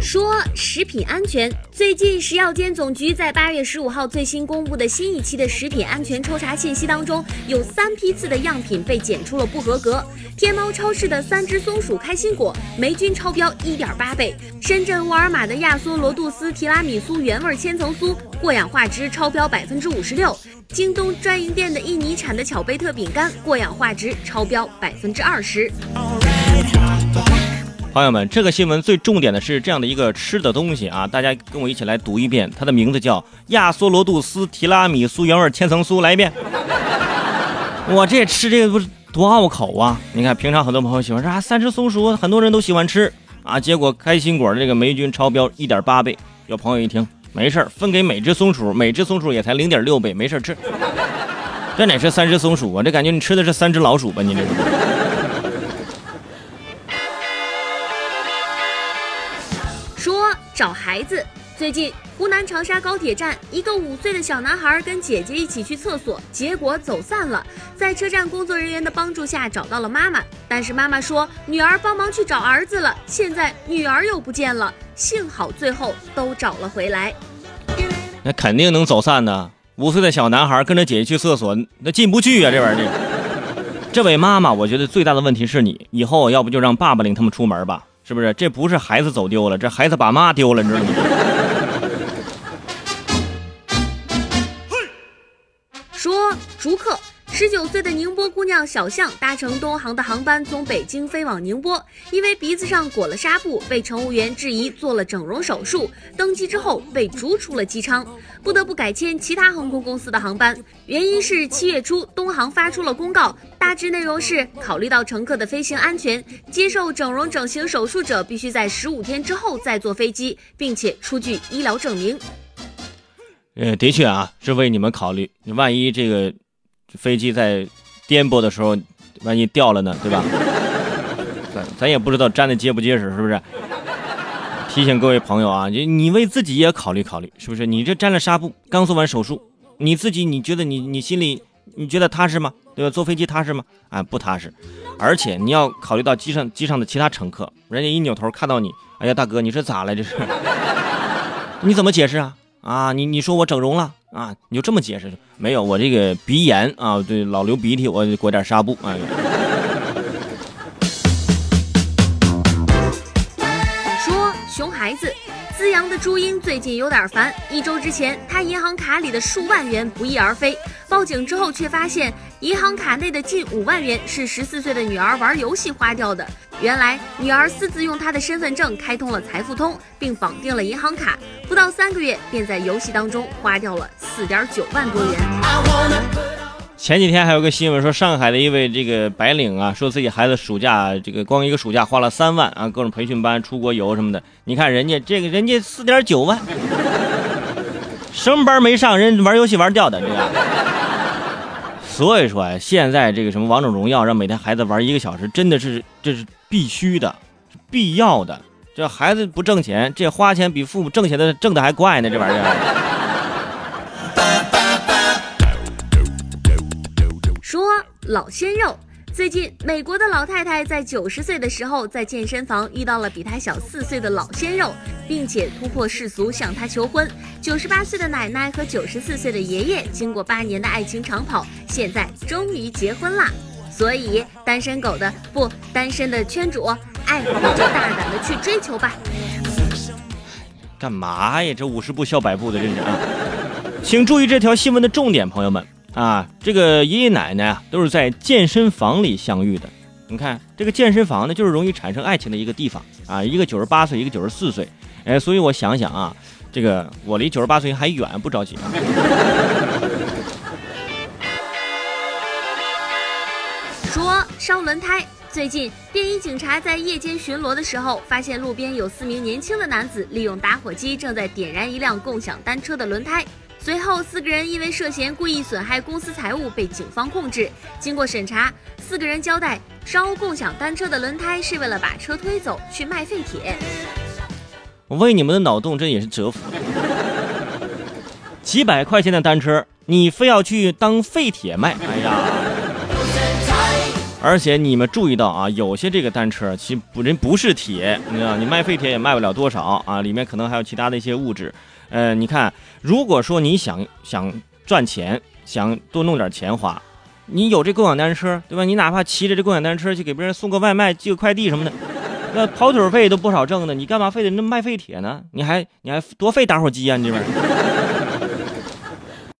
说食品安全，最近食药监总局在八月十五号最新公布的新一期的食品安全抽查信息当中，有三批次的样品被检出了不合格。天猫超市的三只松鼠开心果霉菌超标一点八倍，深圳沃尔玛的亚梭罗杜斯提拉米苏原味千层酥过氧化值超标百分之五十六，京东专营店的印尼产的巧贝特饼干过氧化值超标百分之二十。朋友们，这个新闻最重点的是这样的一个吃的东西啊，大家跟我一起来读一遍，它的名字叫亚索罗杜斯提拉米苏原味千层酥，来一遍。我这吃这个不是多拗口啊！你看，平常很多朋友喜欢说啊，三只松鼠，很多人都喜欢吃啊，结果开心果这个霉菌超标一点八倍。有朋友一听，没事分给每只松鼠，每只松鼠也才零点六倍，没事吃。这哪是三只松鼠啊？这感觉你吃的是三只老鼠吧？你这是。找孩子。最近，湖南长沙高铁站，一个五岁的小男孩跟姐姐一起去厕所，结果走散了。在车站工作人员的帮助下，找到了妈妈，但是妈妈说女儿帮忙去找儿子了，现在女儿又不见了。幸好最后都找了回来。那肯定能走散呢。五岁的小男孩跟着姐姐去厕所，那进不去啊，这玩意儿。这位妈妈，我觉得最大的问题是你，以后要不就让爸爸领他们出门吧。是不是？这不是孩子走丢了，这孩子把妈丢了，你知道吗？说逐客，十九岁的宁波姑娘小象搭乘东航的航班从北京飞往宁波，因为鼻子上裹了纱布，被乘务员质疑做了整容手术。登机之后被逐出了机舱，不得不改签其他航空公司的航班。原因是七月初东航发出了公告。大致内容是：考虑到乘客的飞行安全，接受整容整形手术者必须在十五天之后再坐飞机，并且出具医疗证明。呃，的确啊，是为你们考虑。你万一这个飞机在颠簸的时候，万一掉了呢，对吧？咱咱也不知道粘的结不结实，是不是？提醒各位朋友啊，你你为自己也考虑考虑，是不是？你这粘了纱布，刚做完手术，你自己你觉得你你心里？你觉得踏实吗？对吧？坐飞机踏实吗？啊，不踏实。而且你要考虑到机上机上的其他乘客，人家一扭头看到你，哎呀，大哥，你这咋了？这是？你怎么解释啊？啊，你你说我整容了啊？你就这么解释？没有，我这个鼻炎啊，对，老流鼻涕，我裹点纱布。哎。说熊孩子。资阳的朱茵最近有点烦。一周之前，她银行卡里的数万元不翼而飞，报警之后却发现银行卡内的近五万元是十四岁的女儿玩游戏花掉的。原来，女儿私自用她的身份证开通了财付通，并绑定了银行卡，不到三个月便在游戏当中花掉了四点九万多元。前几天还有个新闻说，上海的一位这个白领啊，说自己孩子暑假这个光一个暑假花了三万啊，各种培训班、出国游什么的。你看人家这个人家四点九万，什么班没上，人玩游戏玩掉的这个。所以说啊，现在这个什么王者荣耀，让每天孩子玩一个小时，真的是这是必须的，必要的。这孩子不挣钱，这花钱比父母挣钱的挣的还快呢，这玩意儿。说老鲜肉，最近美国的老太太在九十岁的时候，在健身房遇到了比她小四岁的老鲜肉，并且突破世俗向她求婚。九十八岁的奶奶和九十四岁的爷爷，经过八年的爱情长跑，现在终于结婚啦。所以单身狗的不单身的圈主，爱你就大胆的去追求吧。干嘛呀？这五十步笑百步的，这是啊！请注意这条新闻的重点，朋友们。啊，这个爷爷奶奶啊，都是在健身房里相遇的。你看，这个健身房呢，就是容易产生爱情的一个地方啊。一个九十八岁，一个九十四岁，哎，所以我想想啊，这个我离九十八岁还远，不着急啊。说烧轮胎，最近便衣警察在夜间巡逻的时候，发现路边有四名年轻的男子利用打火机正在点燃一辆共享单车的轮胎。随后，四个人因为涉嫌故意损害公司财物被警方控制。经过审查，四个人交代，烧共享单车的轮胎是为了把车推走去卖废铁。我为你们的脑洞真也是折服。几百块钱的单车，你非要去当废铁卖？哎呀！而且你们注意到啊，有些这个单车其实不人不是铁，你知道，你卖废铁也卖不了多少啊，里面可能还有其他的一些物质。呃，你看，如果说你想想赚钱，想多弄点钱花，你有这共享单车，对吧？你哪怕骑着这共享单车去给别人送个外卖、寄个快递什么的，那跑腿费都不少挣的，你干嘛非得那卖废铁呢？你还你还多费打火机啊？你这边。